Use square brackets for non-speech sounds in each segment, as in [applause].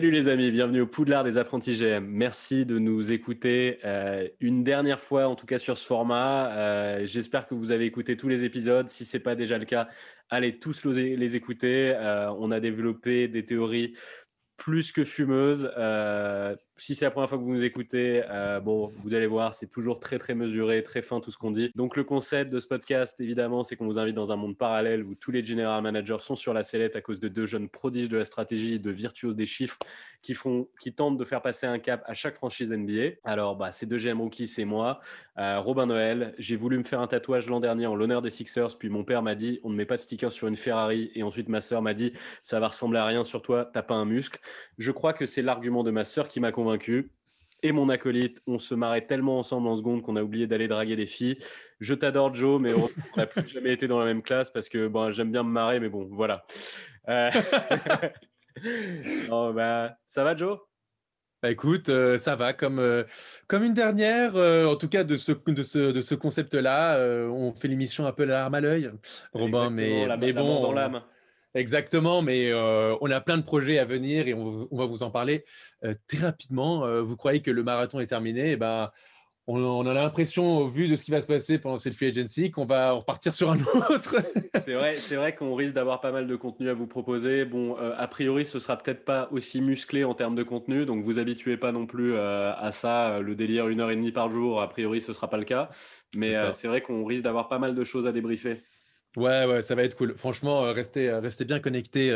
Salut les amis, bienvenue au Poudlard des apprentis GM. Merci de nous écouter euh, une dernière fois, en tout cas sur ce format. Euh, j'espère que vous avez écouté tous les épisodes. Si ce n'est pas déjà le cas, allez tous les écouter. Euh, on a développé des théories plus que fumeuses si c'est la première fois que vous nous écoutez, euh, bon, vous allez voir, c'est toujours très très mesuré, très fin tout ce qu'on dit. Donc le concept de ce podcast, évidemment, c'est qu'on vous invite dans un monde parallèle où tous les general managers sont sur la sellette à cause de deux jeunes prodiges de la stratégie, de virtuoses des chiffres, qui font, qui tentent de faire passer un cap à chaque franchise NBA. Alors, bah, ces deux GM rookies, c'est moi, euh, Robin Noël. J'ai voulu me faire un tatouage l'an dernier en l'honneur des Sixers, puis mon père m'a dit, on ne met pas de sticker sur une Ferrari, et ensuite ma sœur m'a dit, ça va ressembler à rien sur toi, t'as pas un muscle. Je crois que c'est l'argument de ma sœur qui m'a convaincu et mon acolyte, on se marrait tellement ensemble en seconde qu'on a oublié d'aller draguer des filles. Je t'adore, Joe, mais on [laughs] n'a plus jamais été dans la même classe parce que bon, j'aime bien me marrer, mais bon, voilà. Euh, [laughs] bah, ça va, Joe? Bah écoute, euh, ça va comme, euh, comme une dernière, en tout cas de ce, de ce, de ce concept-là. on fait l'émission un peu la larme à l'œil, Robin, mais, mais bon. dans l'âme. Exactement, mais euh, on a plein de projets à venir et on, va vous en parler euh, très rapidement. Euh, vous croyez que le marathon est terminé? Et eh ben, on, a l'impression, au vu de ce qui va se passer pendant cette free agency, qu'on va repartir sur un autre. [laughs] c'est vrai, c'est vrai qu'on risque d'avoir pas mal de contenu à vous proposer. Bon, a priori, ce sera peut-être pas aussi musclé en termes de contenu, donc vous habituez pas non plus à ça. Le délire une heure et demie par jour, a priori, ce sera pas le cas. Mais c'est vrai qu'on risque d'avoir pas mal de choses à débriefer. Ouais, ouais, ça va être cool. Franchement, euh, restez, euh, restez bien connectés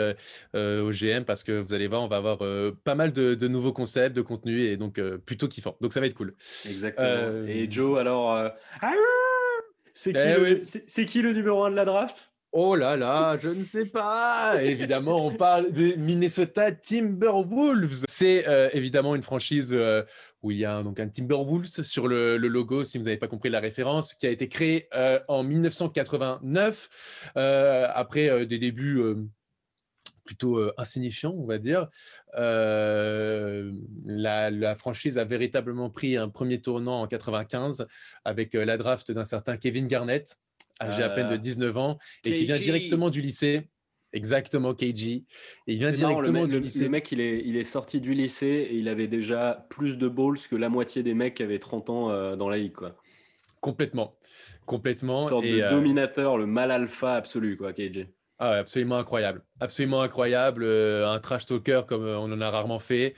euh, au GM parce que vous allez voir, on va avoir pas mal de, nouveaux concepts, de contenu et donc plutôt kiffant. Donc ça va être cool. Exactement. Et Joe, alors, c'est qui, eh qui, le numéro 1 de la draft? Oh là là, je ne sais pas. [laughs] évidemment, on parle des Minnesota Timberwolves. C'est euh, évidemment une franchise euh, où il y a donc un Timberwolves sur le, logo, si vous n'avez pas compris la référence, qui a été créé euh, en 1989 après des débuts plutôt insignifiants, on va dire. La, la, franchise a véritablement pris un premier tournant en 95 avec la draft d'un certain Kevin Garnett âgé à peine de 19 ans, et qui vient directement du lycée. Exactement, KG. Et il vient directement du lycée. Le mec, il est, il est sorti du lycée et il avait déjà plus de balls que la moitié des mecs qui avaient 30 ans euh, dans la ligue. Quoi. Complètement. Complètement. Une sorte de euh, dominateur, le mal alpha absolu, quoi, KG. Ah ouais, absolument incroyable. Absolument incroyable. Euh, un trash talker comme on en a rarement fait.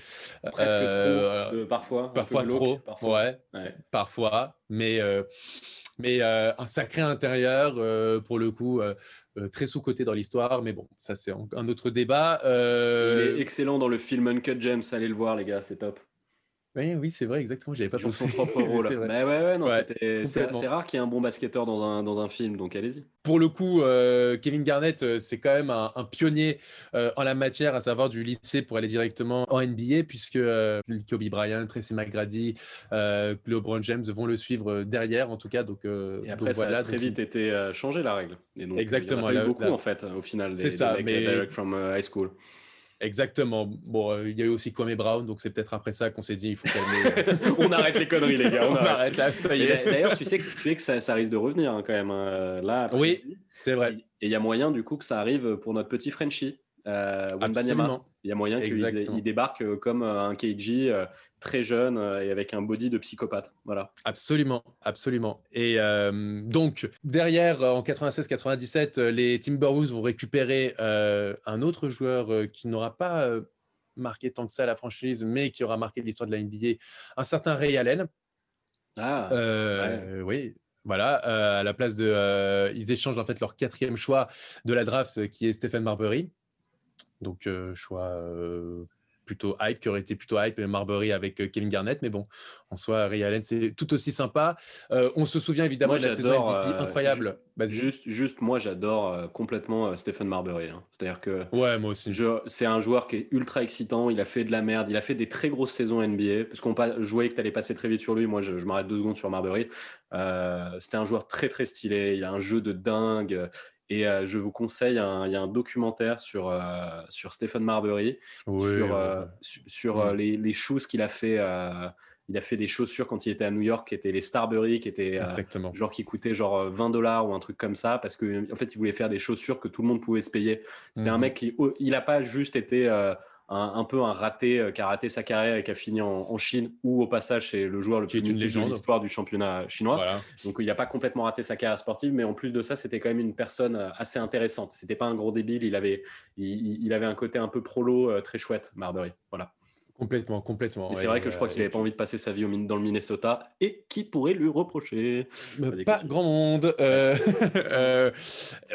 Presque trop, parfois. Parfois trop. parfois. Ouais, Parfois. Mais mais euh, un sacré intérieur, euh, pour le coup, euh, très sous-côté dans l'histoire. Mais bon, ça, c'est un autre débat. Il est excellent dans le film Uncut James. Allez le voir, les gars, c'est top. Oui, oui, c'est vrai, exactement. J'avais pas pensé. son propre [laughs] rôle. ouais, ouais, c'est rare qu'il y ait un bon basketteur dans un, dans un film, donc allez-y. Pour le coup, euh, Kevin Garnett, euh, c'est quand même un, pionnier euh, en la matière, à savoir du lycée pour aller directement en NBA, puisque Kobe Bryant, Tracy McGrady, LeBron James vont le suivre derrière, en tout cas. Donc, et après, ça a très vite été changé la règle. Et donc, exactement. Il y en a eu beaucoup en fait, au final, des, ça, mecs mais... direct from high school. Exactement. Bon, euh, il y a eu aussi Kwame Brown, donc c'est peut-être après ça qu'on s'est dit il faut calmer. Euh. [laughs] on arrête les conneries, les gars. On, [laughs] arrête. là, ça y est. D'ailleurs, tu sais que, tu sais que ça, ça risque de revenir hein, quand même. Hein. Là, oui, c'est vrai. Et il y a moyen du coup que ça arrive pour notre petit Frenchie, euh. Il y a moyen qu'il débarque comme un KG très jeune euh, et avec un body de psychopathe. Voilà. Absolument, absolument. Et euh, donc, derrière, en 96-97, les Timberwolves vont récupérer euh, un autre joueur qui n'aura pas marqué tant que ça la franchise, mais qui aura marqué l'histoire de la NBA, un certain Ray Allen. Ah, oui, voilà, à la place de, ils échangent en fait leur quatrième choix de la draft, qui est Stephen Marbury. Donc choix plutôt hype, qui aurait été plutôt hype, Marbury avec Kevin Garnett. Mais bon, en soi, Ray Allen, c'est tout aussi sympa. Euh, on se souvient évidemment de la saison MVP euh, incroyable. Juste, juste, moi, j'adore complètement Stephen Marbury. Hein. C'est-à-dire que. Ouais, moi aussi. C'est un joueur qui est ultra excitant. Il a fait de la merde. Il a fait des très grosses saisons NBA. Parce qu'on jouait que tu allais passer très vite sur lui. Moi, je, je m'arrête deux secondes sur Marbury. C'était un joueur très, très stylé. Il a un jeu de dingue. Et euh, je vous conseille, il y a un documentaire sur, euh, sur Stephen Marbury, sur, euh, sur mm. les, les choses qu'il a fait. il a fait des chaussures quand il était à New York qui étaient les Starbury, qui étaient genre qui coûtaient genre 20 dollars ou un truc comme ça, parce qu'en en fait, il voulait faire des chaussures que tout le monde pouvait se payer. C'était un mm. mec qui, il n'a pas juste été un, peu un raté qui a raté sa carrière et qui a fini en, Chine, ou au passage, c'est le joueur le plus mythique de l'histoire du championnat chinois. Donc, il n'a pas complètement raté sa carrière sportive, mais en plus de ça, c'était quand même une personne assez intéressante. C'était pas un gros débile, il avait, il, avait un côté un peu prolo très chouette, Marbury. Voilà. Complètement, complètement. c'est vrai que je crois qu'il n'avait pas envie de passer sa vie dans le Minnesota. Et qui pourrait lui reprocher Pas grand monde. Euh, [laughs] euh,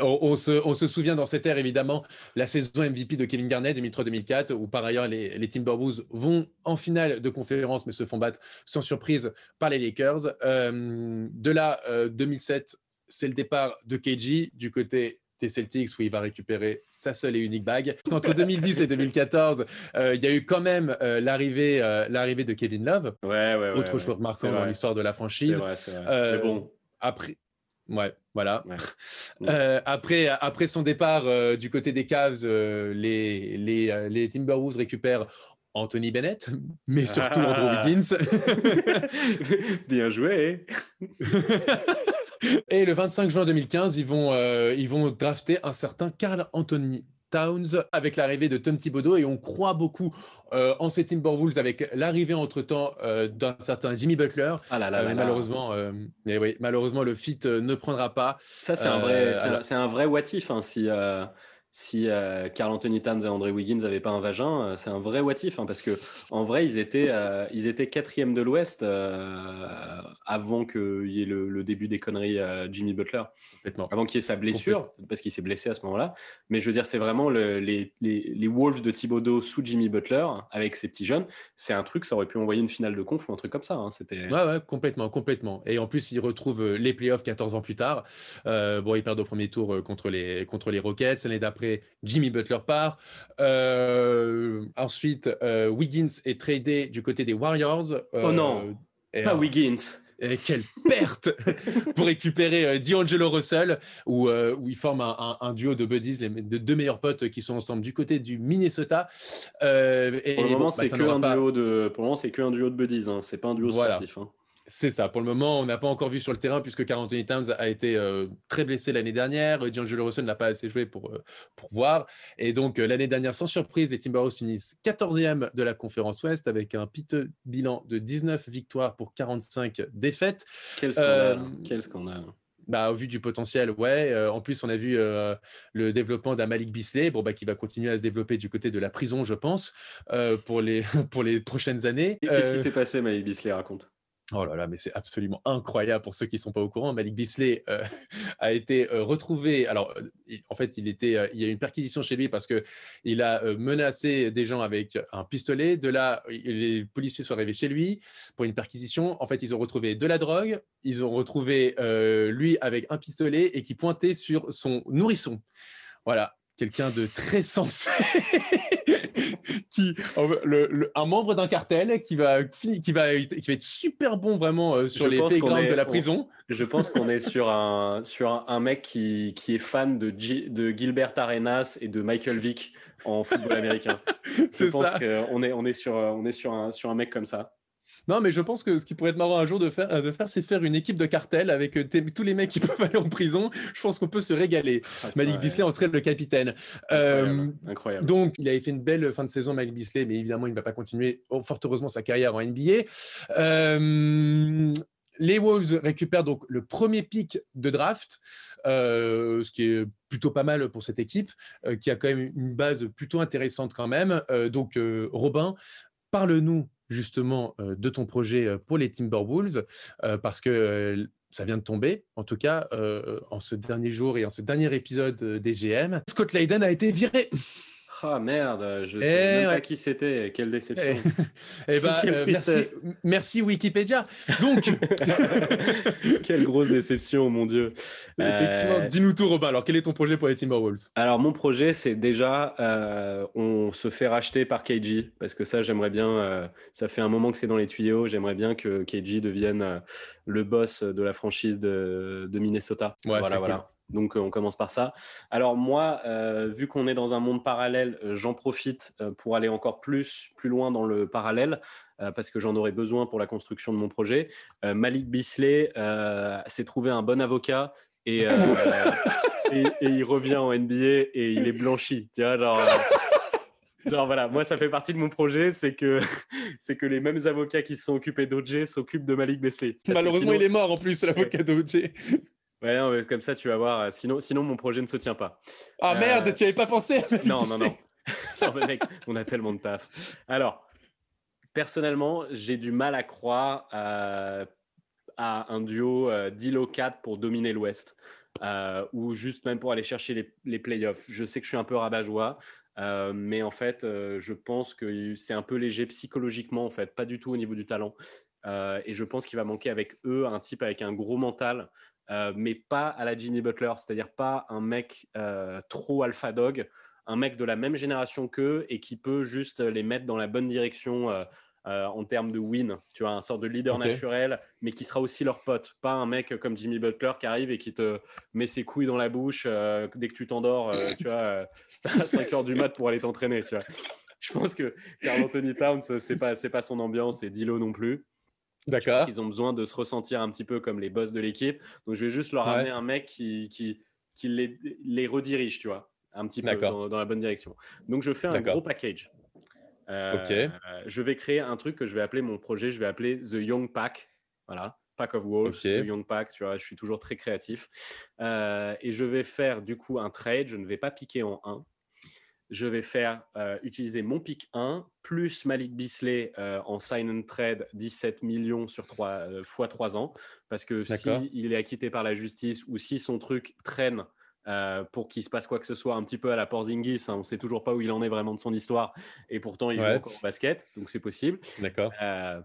on, se, souvient dans cette ère, évidemment, la saison MVP de Kevin Garnett 2003-2004, où par ailleurs les, les, Timberwolves vont en finale de conférence, mais se font battre sans surprise par les Lakers. Euh, de là, 2007, c'est le départ de KG du côté des Celtics où il va récupérer sa seule et unique bague. Entre 2010 et 2014, euh, il y a eu quand même euh, l'arrivée, euh, l'arrivée de Kevin Love, ouais, ouais, autre joueur marquant dans l'histoire de la franchise. Mais bon. Après, Ouais, voilà. [laughs] après, après son départ du côté des Cavs, les, les, les Timberwolves récupèrent Anthony Bennett, mais surtout Andrew Wiggins. [laughs] Bien joué. [laughs] [laughs] Et le 25 juin 2015, ils vont, euh, ils vont drafter un certain Carl Anthony Towns avec l'arrivée de Tom Thibodeau et on croit beaucoup euh, en ces Timberwolves avec l'arrivée entre-temps euh, d'un certain Jimmy Butler. Ah là là, malheureusement, mais oui, malheureusement, le fit ne prendra pas. Ça, c'est un vrai, c'est un, vrai what if. Hein, si, si euh, Carl Anthony Towns et André Wiggins n'avaient pas un vagin, euh, c'est un vrai what if, hein, parce que en vrai, ils étaient, euh, ils étaient quatrième de l'Ouest avant qu'il y ait le, début des conneries Jimmy Butler, avant qu'il y ait sa blessure, parce qu'il s'est blessé à ce moment-là. Mais je veux dire, c'est vraiment les, les, Wolves de Thibodeau sous Jimmy Butler, avec ces petits jeunes. C'est un truc, ça aurait pu envoyer une finale de conf ou un truc comme ça. Hein, c'était... Ouais, ouais, complètement, complètement. Et en plus, ils retrouvent les playoffs 14 ans plus tard. bon, ils perdent au premier tour contre les, contre les Rockets. L'année d'après, Jimmy Butler part. Euh, ensuite, euh, Wiggins est tradé du côté des Warriors. Euh, oh non, pas Wiggins. quelle perte [laughs] pour récupérer D'Angelo Russell, où, où ils forment un, duo de buddies, les de deux meilleurs potes qui sont ensemble du côté du Minnesota. et, pour le moment, c'est que, un duo de, pour le moment, c'est que un duo de buddies, hein. c'est pas un duo sportif. Hein. C'est ça. Pour le moment, on n'a pas encore vu sur le terrain puisque Carl Anthony Towns a été euh, très blessé l'année dernière. D'Angelo Russell n'a pas assez joué pour, euh, pour voir. Et donc, euh, l'année dernière, sans surprise, les Timberwolves finissent 14e de la conférence Ouest avec un piteux bilan de 19 victoires pour 45 défaites. Quel scandale. Quel scandale. Bah, au vu du potentiel, ouais. en plus, on a vu le développement d'un Malik Bisley, bon, bah, qui va continuer à se développer du côté de la prison, je pense, pour, les, [laughs] pour les prochaines années. Qu'est-ce qui s'est passé, Malik Bisley Raconte? Oh là là, mais c'est absolument incroyable pour ceux qui ne sont pas au courant. Malik Bisley euh, [laughs] a été euh, retrouvé. Alors, euh, en fait, il, était, il y a eu une perquisition chez lui parce qu'il a menacé des gens avec un pistolet. De là, les policiers sont arrivés chez lui pour une perquisition. En fait, ils ont retrouvé de la drogue. Ils ont retrouvé lui avec un pistolet et qui pointait sur son nourrisson. Voilà, quelqu'un de très sensé. [laughs] qui, le, un membre d'un cartel qui va, qui, va, qui va être super bon vraiment euh, sur les playgrounds de la prison. je pense qu'on est sur un, sur un, mec qui, qui, est fan de, de Gilbert Arenas et de Michael Vick en football américain. [laughs] je pense qu'on est, on est, sur, on est sur, un, sur un mec comme ça. Non, mais je pense que ce qui pourrait être marrant un jour de faire, euh, de faire c'est faire une équipe de cartel avec euh, tous les mecs qui [laughs] peuvent aller en prison. Je pense qu'on peut se régaler. Ah, Malik Bisley en serait le capitaine. Incroyable. Euh, donc, il avait fait une belle fin de saison, Malik Bisley, mais évidemment, il ne va pas continuer, oh, fort heureusement, sa carrière en NBA. les Wolves récupèrent donc le premier pic de draft, ce qui est plutôt pas mal pour cette équipe, qui a quand même une base plutôt intéressante quand même. donc, Robin, parle-nous justement euh, de ton projet euh, pour les Timberwolves, euh, parce que ça vient de tomber, en tout cas, en ce dernier jour et en ce dernier épisode des GM. Scott Layden a été viré. Ah merde, je sais eh même pas qui c'était. Quelle déception. Eh, eh [laughs] ben, euh, merci, Wikipédia. Donc, [laughs] quelle grosse déception, mon Dieu. [laughs] Effectivement, euh, dis-nous tout, Robin. Alors, quel est ton projet pour les Timberwolves Alors, mon projet, c'est déjà, euh, on se fait racheter par KG parce que ça, j'aimerais bien. ça fait un moment que c'est dans les tuyaux. J'aimerais bien que KG devienne le boss de la franchise de, Minnesota. voilà, voilà. Donc, euh, on commence par ça. Alors, moi, euh, vu qu'on est dans un monde parallèle, euh, j'en profite pour aller encore plus, plus loin dans le parallèle, parce que j'en aurai besoin pour la construction de mon projet. Malik Bisley s'est trouvé un bon avocat et, [laughs] et, il revient en NBA et il est blanchi. Tu vois, genre. Genre voilà, moi ça fait partie de mon projet, c'est que [laughs] c'est que les mêmes avocats qui se sont occupés d'OJ s'occupent de Malik Besley. Malheureusement, il est mort en plus, l'avocat d'OJ. Ouais, non, comme ça tu vas voir. Euh, sinon, sinon mon projet ne se tient pas. Ah merde, euh, tu avais pas pensé Non, non, [laughs] non. non mec, on a tellement de taf. Alors, personnellement, j'ai du mal à croire à, un duo euh, Dilo 4 pour dominer l'Ouest. Euh, ou juste même pour aller chercher les, les playoffs. Je sais que je suis un peu rabat-joie, euh, mais en fait, euh, je pense que c'est un peu léger psychologiquement, en fait, pas du tout au niveau du talent. et je pense qu'il va manquer avec eux un type avec un gros mental, mais pas à la Jimmy Butler, c'est-à-dire pas un mec trop alpha dog, un mec de la même génération qu'eux et qui peut juste les mettre dans la bonne direction euh, en termes de win, tu vois, un sort de leader naturel, mais qui sera aussi leur pote, pas un mec comme Jimmy Butler qui arrive et qui te met ses couilles dans la bouche euh, dès que tu t'endors, euh, tu vois, [laughs] à 5 heures du mat pour aller t'entraîner, tu vois. Je pense que Carl Anthony Towns, c'est pas, c'est pas son ambiance et Dilo non plus. D'accord. Ils ont besoin de se ressentir un petit peu comme les boss de l'équipe. Donc je vais juste leur amener un mec qui, qui, qui les, les, redirige, tu vois, un petit peu dans, dans, la bonne direction. Donc je fais un gros package. Euh, je vais créer un truc que je vais appeler mon projet, je vais appeler The Young Pack. Voilà. Pack of Wolves, The Young Pack, tu vois, je suis toujours très créatif. Euh, et je vais faire du coup un trade, je ne vais pas piquer en 1. Je vais faire euh, utiliser mon pick 1 plus Malik Bisley en sign and trade 17 millions sur 3 fois 3 ans. Parce que s'il il est acquitté par la justice ou si son truc traîne euh, pour qu'il se passe quoi que ce soit un petit peu à la Porzingis. Hein. On ne sait toujours pas où il en est vraiment de son histoire et pourtant il joue encore au basket, donc c'est possible. D'accord. Euh,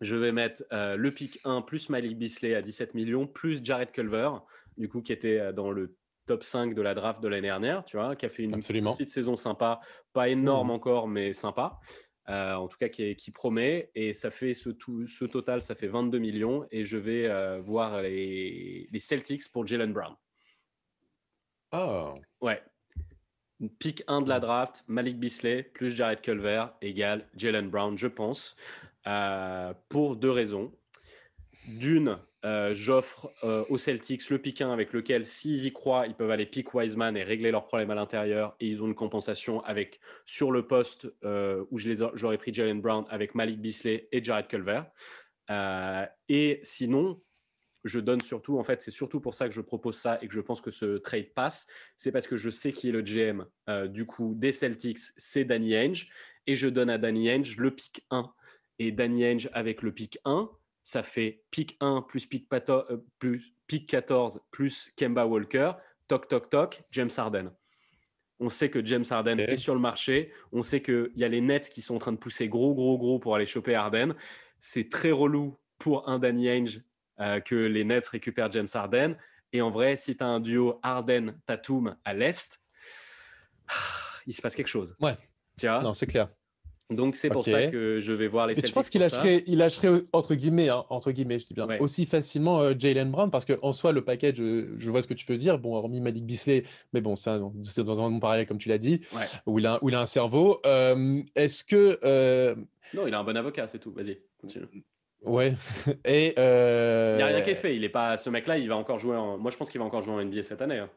je vais mettre euh, le pick 1 plus Malik Bisley à 17 millions, plus Jared Culver, du coup, qui était dans le top 5 de la draft de l'année dernière, tu vois, qui a fait une petite saison sympa, pas énorme mmh. encore, mais sympa. en tout cas, qui, qui, promet. Et ça fait ce, tout, ce total, ça fait 22 millions. Et je vais voir les, les Celtics pour Jalen Brown. Oh. Ouais. Pick 1 de la draft, Malik Bisley plus Jared Culver égale Jalen Brown, je pense, euh, pour deux raisons. D'une, euh, j'offre euh, aux Celtics le pick 1 avec lequel, s'ils y croient, ils peuvent aller pick Wiseman et régler leurs problèmes à l'intérieur. Et ils ont une compensation avec sur le poste où je les j'aurais pris Jalen Brown avec Malik Bisley et Jared Culver. et sinon, je donne surtout, en fait, c'est surtout pour ça que je propose ça et que je pense que ce trade passe. C'est parce que je sais qui est le GM euh, du coup des Celtics, c'est Danny Ainge. Et je donne à Danny Ainge le pick 1. Et Danny Ainge avec le pick 1, ça fait pick 1 plus pick, euh, plus pick 14 plus Kemba Walker, toc toc toc, James Harden. On sait que James Harden est sur le marché. On sait qu'il y a les Nets qui sont en train de pousser gros, gros, gros pour aller choper Harden. C'est très relou pour un Danny Ainge euh, que les Nets récupèrent James Harden. Et en vrai, si tu as un duo Harden-Tatum à l'Est, [sighs] il se passe quelque chose. Ouais. Tu vois? Non, c'est clair. Donc c'est pour ça que je vais voir les. Mais tu penses qu'il lâcherait, il lâcherait entre guillemets, hein, entre guillemets, je dis bien, aussi facilement euh, Jalen Brown parce qu'en soi le package, je vois ce que tu veux dire. Bon, hormis Malik Bisley, mais bon, c'est dans un monde parallèle comme tu l'as dit, où il a, où il a un cerveau. Euh, est-ce que Non, il a un bon avocat, c'est tout. Vas-y, continue. Ouais. [laughs] Et euh... Il n'y a rien qui est fait. Il est pas ce mec-là. Il va encore jouer. En... Moi, je pense qu'il va encore jouer en NBA cette année. Hein.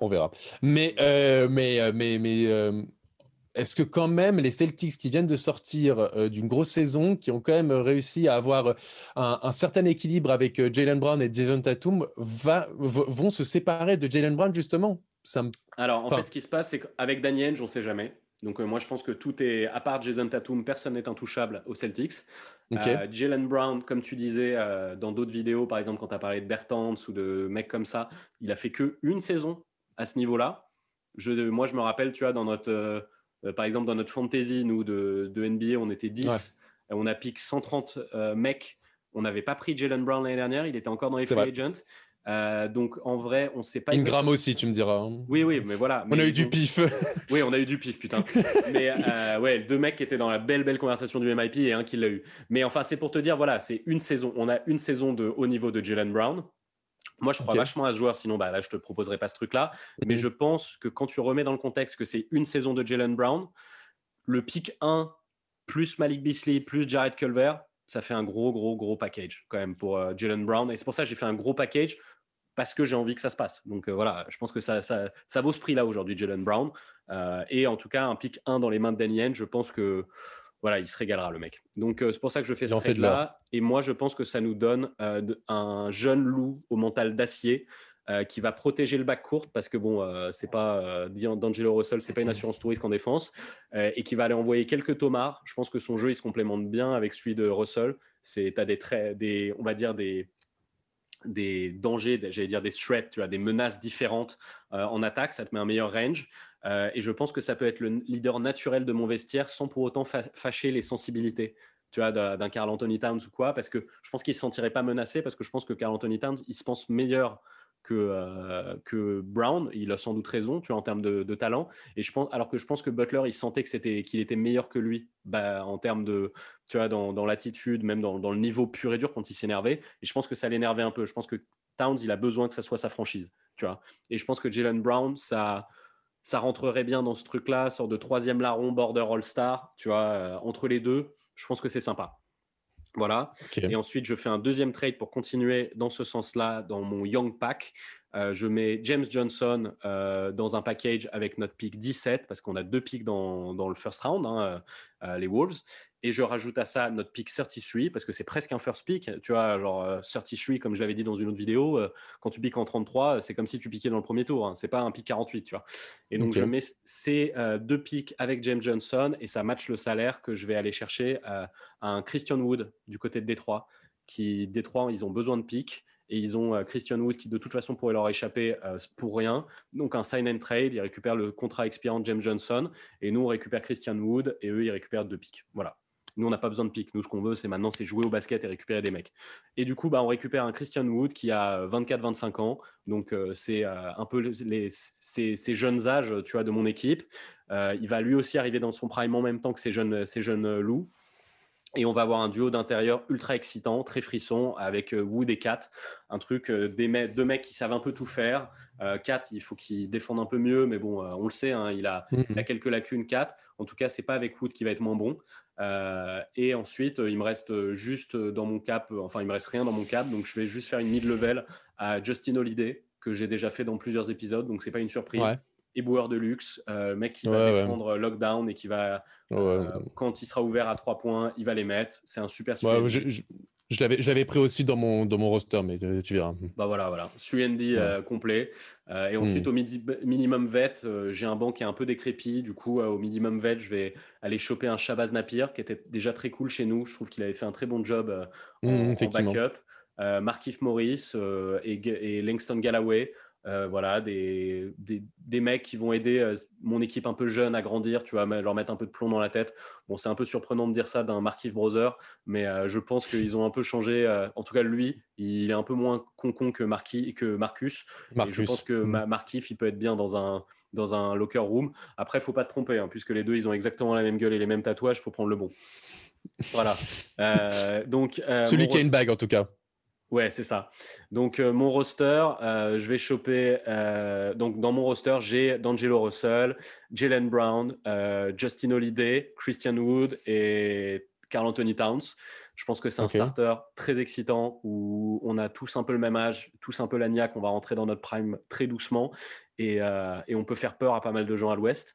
On verra. Mais euh, mais euh, mais mais euh, est-ce que quand même les Celtics qui viennent de sortir d'une grosse saison, qui ont quand même réussi à avoir un, certain équilibre avec Jalen Brown et Jason Tatum, va, vont se séparer de Jalen Brown justement? Ça Alors en fait, ce qui se passe, c'est qu'avec Daniel, on ne sait jamais. Donc moi, je pense que tout est, à part Jason Tatum, personne n'est intouchable aux Celtics. Euh, Jalen Brown, comme tu disais euh, dans d'autres vidéos, par exemple quand tu as parlé de Bertans ou de mecs comme ça, il a fait que une saison à ce niveau-là. Je, moi, je me rappelle, tu vois, dans notre, euh, par exemple, dans notre fantasy, nous, de, de NBA, on était 10. On a piqué 130 mecs. On n'avait pas pris Jalen Brown l'année dernière. Il était encore dans les free agents. Euh, donc en vrai, on sait pas. Ingram aussi, tu me diras. Hein. Oui, oui, mais voilà. on a eu du pif. [laughs] oui, on a eu du pif, putain. mais euh, ouais, deux mecs qui étaient dans la belle, belle conversation du MIP et un qui l'a eu. Mais enfin, c'est pour te dire, voilà, c'est une saison. On a une saison de haut niveau de Jalen Brown. Moi, je crois vachement à ce joueur, sinon bah, là, je te proposerai pas ce truc-là. Mais mhm. je pense que quand tu remets dans le contexte que c'est une saison de Jalen Brown, le pick 1 plus Malik Beasley plus Jared Culver, ça fait un gros, gros, gros package quand même pour euh, Jalen Brown. Et c'est pour ça que j'ai fait un gros package parce que j'ai envie que ça se passe. Donc voilà, je pense que ça, ça, ça vaut ce prix-là aujourd'hui, Jalen Brown. et en tout cas, un pick 1 dans les mains de Danny je pense que voilà, il se régalera le mec. Donc c'est pour ça que je fais ce trade-là. Et moi, je pense que ça nous donne un jeune loup au mental d'acier euh, qui va protéger le bac court parce que bon, euh, c'est pas euh, D'Angelo Russell, c'est pas une assurance touriste en défense et qui va aller envoyer quelques tomards. Je pense que son jeu il se complémente bien avec celui de Russell. C'est as des traits, des, on va dire des des dangers, j'allais dire des threats, tu as des menaces différentes en attaque, ça te met un meilleur range. Et je pense que ça peut être le leader naturel de mon vestiaire sans pour autant fâcher les sensibilités tu vois, d'un Carl Anthony Towns ou quoi, parce que je pense qu'il ne se sentirait pas menacé, parce que je pense que Carl Anthony Towns, il se pense meilleur que, euh, que Brown. Il a sans doute raison, tu vois, en termes de, talent. Et je pense, alors que je pense que Butler, il sentait que c'était qu'il était meilleur que lui, bah, en termes de, tu vois, dans, l'attitude, même dans, le niveau pur et dur quand il s'énervait. Et je pense que ça l'énervait un peu. Je pense que Towns, il a besoin que ça soit sa franchise, tu vois. Et je pense que Jalen Brown, ça ça rentrerait bien dans ce truc-là, sorte de troisième larron, border all-star, tu vois, euh, entre les deux, je pense que c'est sympa. Voilà. Et ensuite, je fais un deuxième trade pour continuer dans ce sens-là dans mon Young Pack. Euh, je mets James Johnson euh, dans un package avec notre pick 17 parce qu'on a deux picks dans, dans le first round, hein, euh, les Wolves. Et je rajoute à ça notre pick 33 parce que c'est presque un first pick. Tu vois, genre 33, comme je l'avais dit dans une autre vidéo, quand tu piques en 33, c'est comme si tu piquais dans le premier tour. Hein, c'est pas un pick 48, tu vois. Et donc, je mets ces deux picks avec James Johnson et ça match le salaire que je vais aller chercher à un Christian Wood du côté de Détroit. Qui, Détroit, ils ont besoin de picks et ils ont euh, Christian Wood qui de toute façon pourrait leur échapper euh, pour rien. Donc un sign and trade, ils récupèrent le contrat expirant de James Johnson et nous on récupère Christian Wood et eux ils récupèrent deux pics. Voilà. Nous, on n'a pas besoin de pics. Nous, ce qu'on veut, c'est maintenant, c'est jouer au basket et récupérer des mecs. Et du coup, bah, on récupère un Christian Wood qui a 24-25 ans. Donc, euh, c'est un peu les, ces, jeunes âges, tu vois, de mon équipe. il va lui aussi arriver dans son prime en même temps que ces jeunes, ces jeunes loups. Et on va avoir un duo d'intérieur ultra excitant, très frisson, avec euh, Wood et Kat. Un truc, euh, des deux mecs qui savent un peu tout faire. Euh, Kat, il faut qu'il défende un peu mieux, mais bon, on le sait, hein, il, a, mhm. a, quelques lacunes, Kat. En tout cas, c'est pas avec Wood qui va être moins bon. Et ensuite, il me reste juste dans mon cap, enfin, il me reste rien dans mon cap, donc je vais juste faire une mid-level à Justin Holiday, que j'ai déjà fait dans plusieurs épisodes, donc c'est pas une surprise. Éboueur de luxe, euh, mec qui va défendre lockdown et qui va, euh, quand il sera ouvert à trois points, il va les mettre. C'est un super je, je, je l'avais pris aussi dans mon, dans mon roster, mais tu verras. Bah voilà, voilà. Suendi euh, complet. et ensuite, hmm. au minimum vet, j'ai un banc qui est un peu décrépit. Du coup, au minimum vet, je vais aller choper un Shabazz Napier qui était déjà très cool chez nous. Je trouve qu'il avait fait un très bon job en, hmm, backup. Markif Morris et, et Langston Galloway. Euh, voilà, des, des, mecs qui vont aider euh, mon équipe un peu jeune à grandir, tu vois, leur mettre un peu de plomb dans la tête. Bon, c'est un peu surprenant de dire ça d'un Markif Brother, mais euh, je pense [laughs] qu'ils ont un peu changé. en tout cas, lui, il est un peu moins con-con que, que Marcus. Et je pense que mmh. Markif, il peut être bien dans un, dans un locker room. Après, faut pas te tromper, hein, puisque les deux, ils ont exactement la même gueule et les mêmes tatouages, faut prendre le bon. Voilà. [laughs] donc, Celui qui a une bague, en tout cas. Ouais, c'est ça. Donc, euh, mon roster, euh, je vais choper. Euh, donc, dans mon roster, j'ai D'Angelo Russell, Jalen Brown, Justin Holiday, Christian Wood et Carl Anthony Towns. Je pense que c'est un starter très excitant où on a tous un peu le même âge, tous un peu l'agnac. On va rentrer dans notre prime très doucement et, et on peut faire peur à pas mal de gens à l'ouest.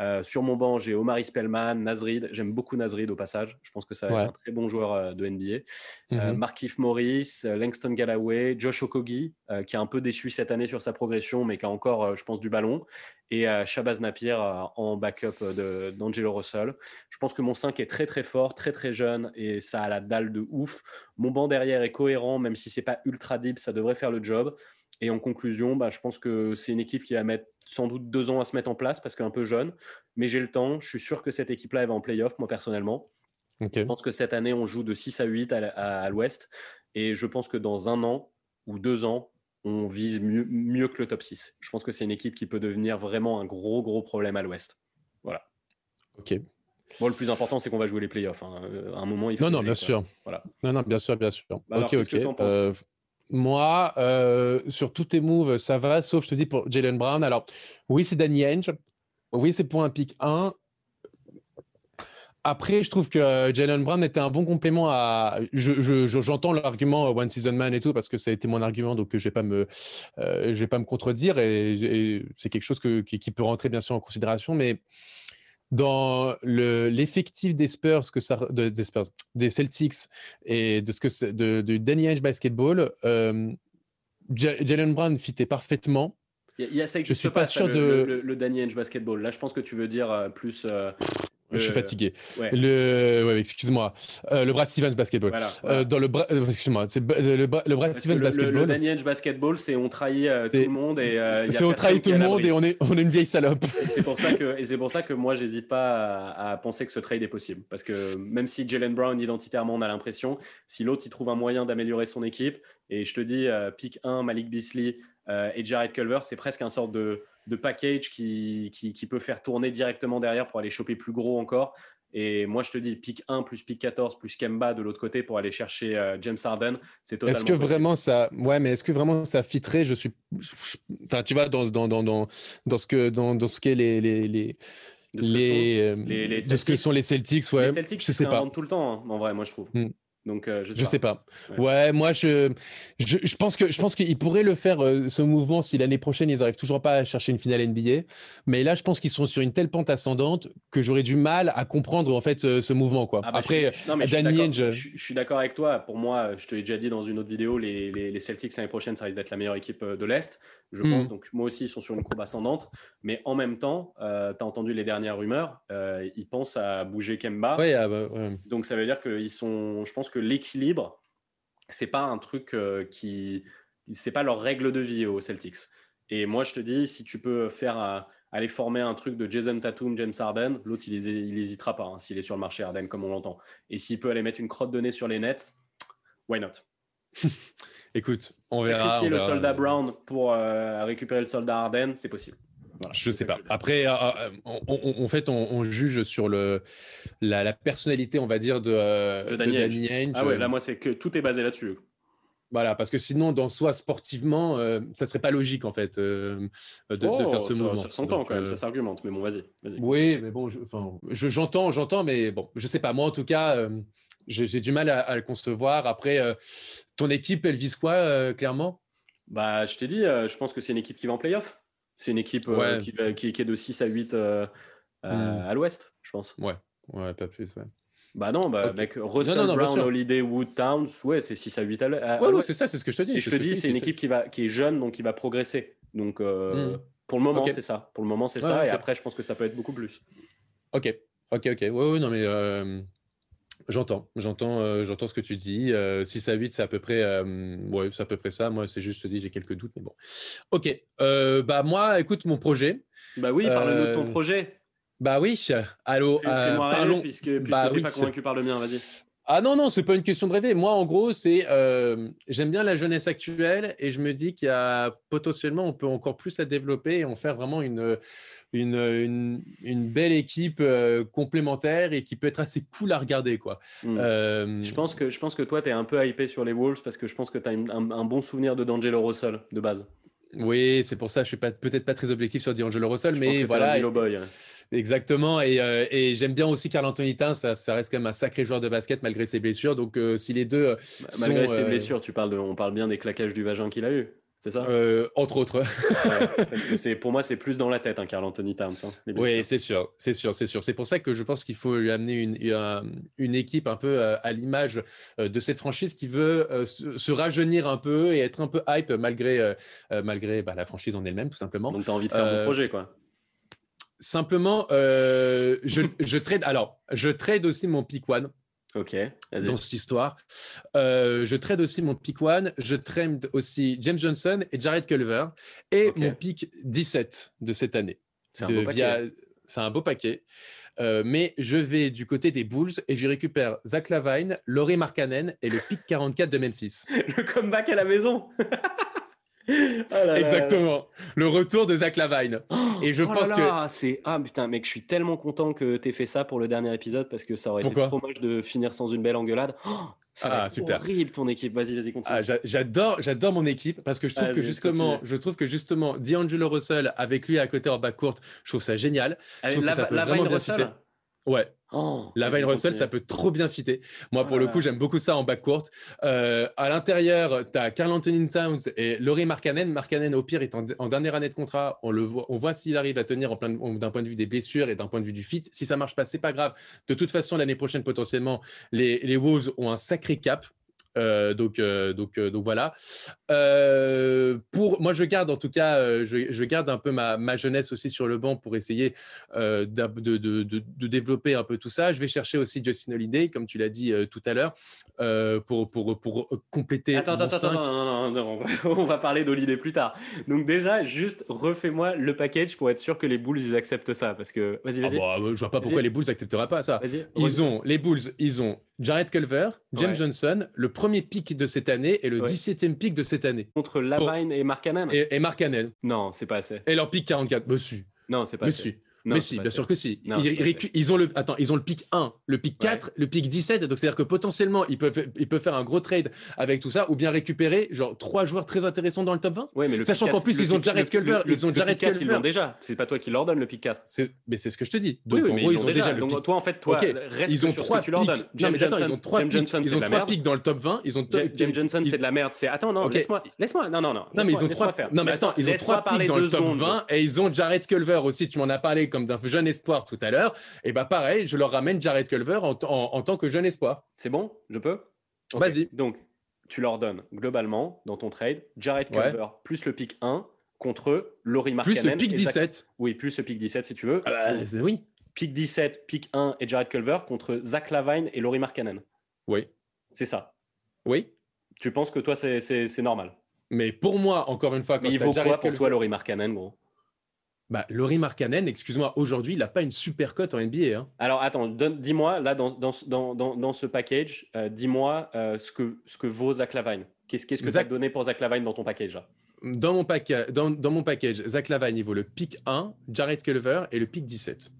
Euh, sur mon banc, j'ai Omar Spellman, Nazrid. J'aime beaucoup Nazrid au passage. Je pense que ça va être un très bon joueur euh, de NBA. Euh, mhm. Markif Morris, Langston Galloway, Josh Okogi, qui a un peu déçu cette année sur sa progression, mais qui a encore, je pense, du ballon. Et Shabazz Napier en backup d'Angelo Russell. Je pense que mon 5 est très très fort, très très jeune et ça a la dalle de ouf. Mon banc derrière est cohérent, même si c'est pas ultra deep, ça devrait faire le job. Et en conclusion, bah, je pense que c'est une équipe qui va mettre sans doute deux ans à se mettre en place parce qu'un peu jeune, mais j'ai le temps. Je suis sûr que cette équipe-là, elle va en playoff, moi personnellement. Je pense que cette année, on joue de 6 à 8 à, l'ouest. Et je pense que dans un an ou deux ans, on vise mieux, que le top 6. Je pense que c'est une équipe qui peut devenir vraiment un gros, gros problème à l'ouest. Voilà. Ok. Bon, le plus important, c'est qu'on va jouer les playoffs. Hein. Euh, à un moment, il faut. Non, non, bien sûr. Voilà. Non, non, bien sûr, bien sûr. Bah ok, ok. Moi, euh, sur tous tes moves, ça va, sauf je te dis pour Jalen Brown. Alors, oui, c'est Danny Henge. Oui, c'est pour un pick 1. après, je trouve que euh, Jalen Brown était un bon complément à. J'entends l'argument One Season Man et tout parce que ça a été mon argument, donc je vais euh, je vais pas me contredire et, c'est quelque chose que, qui, peut rentrer bien sûr en considération, mais dans l'effectif des Spurs, que ça, des Spurs, des Celtics et de ce que de, de Danny Ainge basketball, euh, Jalen Brown fitait parfaitement. Il y a, ça je suis pas, sûr de le, Danny Ainge basketball. Là, je pense que tu veux dire plus je suis fatigué. Le, ouais, excuse-moi. Euh, le Brad Stevens basketball. Euh, dans le, euh, excuse-moi, c'est le, le Brad Stevens basketball. Le, Danny basketball, c'est on trahit tout le monde et c'est on trahit tout le monde et on est on est une vieille salope. c'est pour ça que et c'est pour ça que moi j'hésite pas à, penser que ce trade est possible parce que même si Jalen Brown identitairement on a l'impression, si l'autre il trouve un moyen d'améliorer son équipe et je te dis pick 1 Malik Beasley et Jared Culver, c'est presque un sorte de de package qui, qui, peut faire tourner directement derrière pour aller choper plus gros encore. Et moi, je te dis, pick 1 plus pick 14 plus Kemba de l'autre côté pour aller chercher euh, James Harden, c'est totalement. Est-ce que vraiment ça, ouais, mais est-ce que vraiment ça fitterait? Je suis, enfin, tu vois, dans, dans, dans, dans, dans ce que dans, dans ce qu'est les les, les... De ce, les, euh, les, les de ce que sont les Celtics, ouais. Les Celtics, je sais pas. tout le temps, hein, en vrai, moi je trouve. Hmm. Donc, euh, je sais je pas. Sais pas. Ouais. moi, je, je, je, pense que je pense qu'ils pourraient le faire euh, ce mouvement si l'année prochaine ils n'arrivent toujours pas à chercher une finale NBA. Mais là, je pense qu'ils sont sur une telle pente ascendante que j'aurais du mal à comprendre en fait ce, mouvement quoi. Ah bah, Après, je, je, suis d'accord avec toi. Pour moi, je te l'ai déjà dit dans une autre vidéo, les, les, les Celtics l'année prochaine, ça risque d'être la meilleure équipe euh, de l'est je hmm. pense. Donc, moi aussi, ils sont sur une courbe ascendante. Mais en même temps, euh, tu as entendu les dernières rumeurs, euh, ils pensent à bouger Kemba. Ah bah, Donc, ça veut dire qu'ils sont. Je pense que l'équilibre, c'est pas un truc euh, qui. C'est pas leur règle de vie aux Celtics. Et moi, je te dis, si tu peux faire aller former un truc de Jason Tatum, James Harden, l'autre, il, il hésitera pas hein, s'il est sur le marché Harden, comme on l'entend. Et s'il peut aller mettre une crotte de nez sur les Nets, why not? [laughs] Écoute, on verra. Sacrifier le soldat Brown pour euh, récupérer le soldat Harden, c'est possible. je sais pas. Après, euh, euh, en fait, on, juge sur le, la, personnalité, on va dire, de, de, Danny, Ainge. Ah ouais, là, moi, c'est que tout est basé là-dessus. Voilà, parce que sinon, dans soi, sportivement, ça serait pas logique, en fait, de, oh, faire ce mouvement. Ça s'entend quand même, ça s'argumente, mais bon, vas-y. oui, mais bon, j'entends, j'entends, mais bon, je sais pas. Moi, en tout cas, j'ai du mal à, le concevoir. Après, euh, ton équipe, elle vise quoi, euh, clairement? Bah, Je t'ai dit, euh, je pense que c'est une équipe qui va en playoff. C'est une équipe qui, qui, est de 6 à 8 hmm. à l'ouest, je pense. Ouais, ouais, pas plus, ouais. Bah non, bah, mec, Russell Brown, Holiday, Wood, Towns, ouais, c'est 6 à 8 à, l'ouest. Ouais, c'est ça, c'est ce que je te dis. Et je te dis, c'est une équipe qui, va, qui est jeune, donc qui va progresser. Donc, hmm. pour le moment, c'est ça. Pour le moment, c'est ça. Et après, je pense que ça peut être beaucoup plus. Ok, ok, ok. Ouais, ouais, non, mais J'entends, j'entends, euh, j'entends ce que tu dis. 6 euh, à 8, c'est à peu près, euh, ouais, c'est à peu près ça. Moi, c'est juste, je te dis, j'ai quelques doutes, mais bon. Ok. bah moi, écoute mon projet. Bah oui, parle-nous de ton projet. Bah oui. Allô. parlons. puisque, puisque bah, oui, pas convaincu par le mien, vas-y. Ah non, non, c'est pas une question de rêver. Moi, en gros, c'est j'aime bien la jeunesse actuelle et je me dis qu'il y a potentiellement, on peut encore plus la développer et en faire vraiment une, une, une, belle équipe euh, complémentaire et qui peut être assez cool à regarder. Quoi. Hmm. Euh, je, pense que, je pense que toi, tu es un peu hypé sur les Wolves parce que je pense que tu as un, bon souvenir de D'Angelo Russell de base. Oui, c'est pour ça je suis peut-être pas très objectif sur D'Angelo Russell, mais voilà. Exactement, et, euh, et j'aime bien aussi Carl Anthony Towns, ça, ça, reste quand même un sacré joueur de basket malgré ses blessures. Donc si les deux. Malgré ses blessures, tu parles de, on parle bien des claquages du vagin qu'il a eu. C'est ça? Euh, Entre autres. c'est, pour moi, c'est plus dans la tête, hein, Carl Anthony Towns. Hein, oui, c'est sûr, c'est sûr, c'est sûr. C'est pour ça que je pense qu'il faut lui amener une, une, équipe un peu euh, à l'image euh, de cette franchise qui veut se, rajeunir un peu et être un peu hype malgré, malgré bah, la franchise en elle-même, tout simplement. Donc, tu as envie de faire un projet, quoi. Simplement, je, je trade. Alors, je trade aussi mon pick one. Ok. Dans cette histoire. Euh, je trade aussi mon pick one. Je trade aussi James Johnson et Jared Culver. Et mon pick 17 de cette année. C'est un, beau paquet. Euh, mais je vais du côté des Bulls et je récupère Zach Lavine, Laurie Markkanen et le pick 44 de Memphis. [laughs] le comeback à la maison [laughs] Oh Exactement. Le retour de Zach Lavine. et je oh pense que. C'est... Ah putain, mec, je suis tellement content que tu aies fait ça pour le dernier épisode parce que ça aurait été trop moche de finir sans une belle engueulade. Oh, ça ah, super. horrible ton équipe. Vas-y, vas-y, continue. Ah, j'adore, j'adore mon équipe parce que je trouve que justement, je trouve que justement, D'Angelo Russell avec lui à côté en bas courte, je trouve ça génial. Je trouve la, que ça peut vraiment bien Russell Ouais. Oh, Lavine Russell, ça peut trop bien fitter. Moi, pour le coup, j'aime beaucoup ça en backcourt. Euh, à l'intérieur, tu as Carl Anthony Towns et Laurie Markkanen. Markkanen, au pire, est en, dernière année de contrat. On, le voit, on voit s'il arrive à tenir d'un point de vue des blessures et d'un point de vue du fit. Si ça marche pas, c'est pas grave. De toute façon, l'année prochaine, potentiellement, les, les Wolves ont un sacré cap. Euh, donc, euh, donc, euh, donc voilà. pour moi, je garde en tout cas, je, garde un peu ma, ma, jeunesse aussi sur le banc pour essayer de, de, de, de, développer un peu tout ça. Je vais chercher aussi Justin Holiday, comme tu l'as dit tout à l'heure, pour, pour, pour compléter. Attends, attends, attends, non, non, non, on va, parler d'Holiday plus tard. Donc déjà, juste refais-moi le package pour être sûr que les Bulls ils acceptent ça, parce que vas-y, vas-y. Ah je vois pas pourquoi les Bulls n'accepteraient pas ça. Ils ont les Bulls, ils ont Jared Culver, James Johnson, le premier pic de cette année et le 17e pic de cette année. Contre Lavine et Mark Et, et Mark Non, c'est pas assez. Et leur pic 44. Monsieur. Non, c'est pas mais si, bien sûr que si. ils, ont le, attends, ils ont le pic 1, le pic 4, le pic 17. Donc, c'est-à-dire que potentiellement, ils peuvent, ils peuvent faire un gros trade avec tout ça ou bien récupérer genre trois joueurs très intéressants dans le top 20. Ouais, mais Sachant qu'en plus, ils ont Jared Culver. Ils ont Jared Culver. Ils l'ont déjà. C'est pas toi qui leur donne le pic 4. Mais c'est ce que je te dis. Donc, en gros, ils ont déjà le pic. toi, en fait, toi, reste ils ont trois pics. James Johnson, ils ont trois pics dans le top 20. Ils ont James Johnson, c'est de la merde. C'est attends, non, laisse-moi, laisse-moi. Non, non, non. Non, mais ils ont trois. Non, mais attends, ils ont trois pics dans le top 20 et ils ont Jared Culver aussi. Tu m'en as parlé comme d'un jeune espoir tout à l'heure, et bah pareil, je leur ramène Jared Culver en, tant que jeune espoir. C'est bon? Je peux? Vas-y. Donc, tu leur donnes globalement dans ton trade Jared Culver plus le pick 1 contre Laurie Markkanen. Plus le pick 17. Oui, plus le pick 17 si tu veux. Ah bah, oui. Pick 17, pick 1 et Jared Culver contre Zach Lavine et Laurie Markkanen. Oui. C'est ça. Oui. Tu penses que toi, c'est normal? Mais pour moi, encore une fois, quand Mais il vaut quoi pour toi, Laurie Markkanen, gros? Bah, Laurie Markkanen, excuse-moi, aujourd'hui, il n'a pas une super cote en NBA. Hein. Alors attends, dis-moi, là, dans, dans, dans, dans, ce package, euh, dis-moi euh, ce, que, ce que vaut Zach Lavine. Qu'est-ce que tu as donné pour Zach Lavine dans ton package dans mon, pack, dans, dans, mon package, Zach Lavine, il vaut le pick 1, Jared Culver et le pick 17.